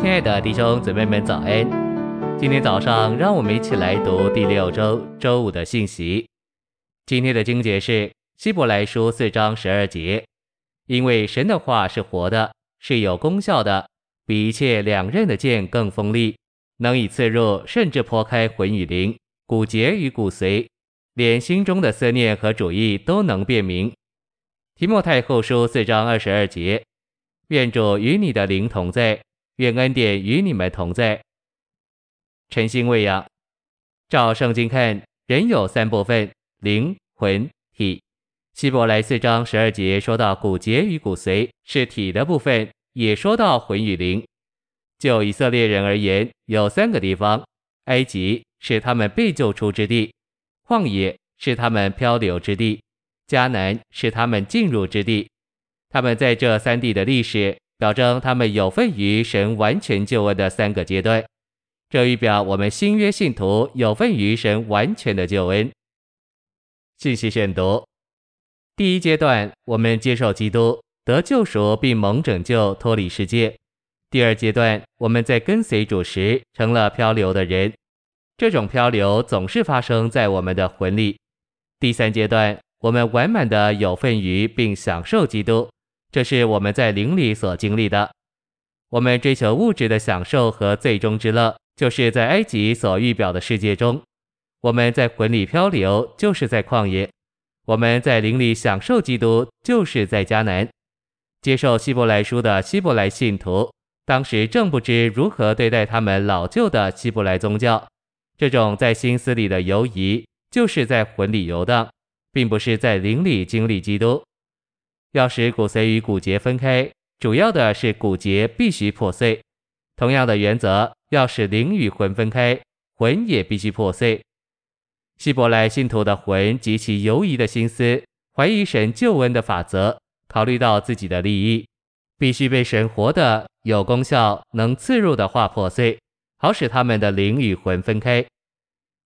亲爱的弟兄姊妹们，早安！今天早上，让我们一起来读第六周周五的信息。今天的经节是希伯来书四章十二节，因为神的话是活的，是有功效的，比一切两刃的剑更锋利，能以刺入，甚至剖开魂与灵、骨节与骨髓，连心中的思念和主意都能辨明。提摩太后书四章二十二节，愿主与你的灵同在。愿恩典与你们同在。晨星喂养，照圣经看，人有三部分：灵、魂、体。希伯来四章十二节说到骨节与骨髓是体的部分，也说到魂与灵。就以色列人而言，有三个地方：埃及是他们被救出之地，旷野是他们漂流之地，迦南是他们进入之地。他们在这三地的历史。表征他们有份于神完全救恩的三个阶段，这预表我们新约信徒有份于神完全的救恩。信息选读：第一阶段，我们接受基督得救赎，并蒙拯救脱离世界；第二阶段，我们在跟随主时成了漂流的人，这种漂流总是发生在我们的魂里；第三阶段，我们完满的有份于并享受基督。这是我们在灵里所经历的。我们追求物质的享受和最终之乐，就是在埃及所预表的世界中；我们在魂里漂流，就是在旷野；我们在灵里享受基督，就是在迦南。接受希伯来书的希伯来信徒，当时正不知如何对待他们老旧的希伯来宗教。这种在心思里的游移，就是在魂里游荡，并不是在灵里经历基督。要使骨髓与骨节分开，主要的是骨节必须破碎。同样的原则，要使灵与魂分开，魂也必须破碎。希伯来信徒的魂极其犹疑的心思，怀疑神救恩的法则，考虑到自己的利益，必须被神活的、有功效、能刺入的话破碎，好使他们的灵与魂分开。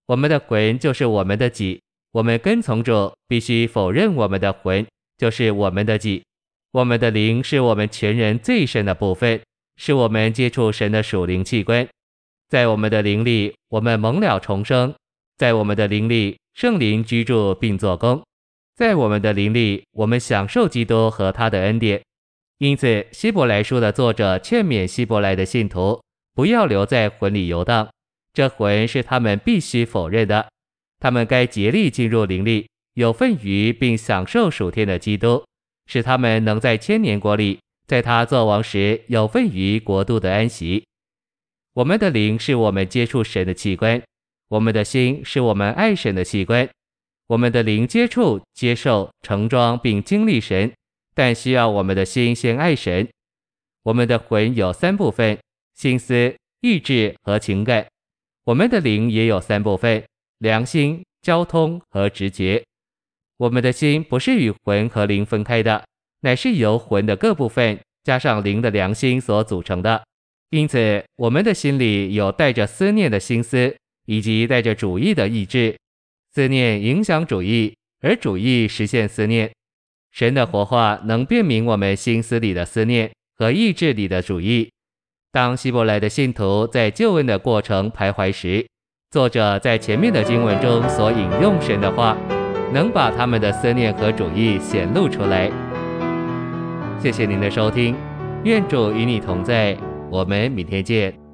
我们的魂就是我们的己，我们跟从主，必须否认我们的魂。就是我们的己，我们的灵是我们全人最深的部分，是我们接触神的属灵器官。在我们的灵里，我们蒙了重生；在我们的灵里，圣灵居住并做工；在我们的灵里，我们享受基督和他的恩典。因此，希伯来书的作者劝勉希伯来的信徒，不要留在魂里游荡，这魂是他们必须否认的，他们该竭力进入灵里。有份于并享受属天的基督，使他们能在千年国里，在他作王时有份于国度的安息。我们的灵是我们接触神的器官，我们的心是我们爱神的器官。我们的灵接触、接受、承装并经历神，但需要我们的心先爱神。我们的魂有三部分：心思、意志和情感。我们的灵也有三部分：良心、交通和直觉。我们的心不是与魂和灵分开的，乃是由魂的各部分加上灵的良心所组成的。因此，我们的心里有带着思念的心思，以及带着主意的意志。思念影响主意，而主意实现思念。神的活话能辨明我们心思里的思念和意志里的主意。当希伯来的信徒在救恩的过程徘徊时，作者在前面的经文中所引用神的话。能把他们的思念和主义显露出来。谢谢您的收听，愿主与你同在，我们明天见。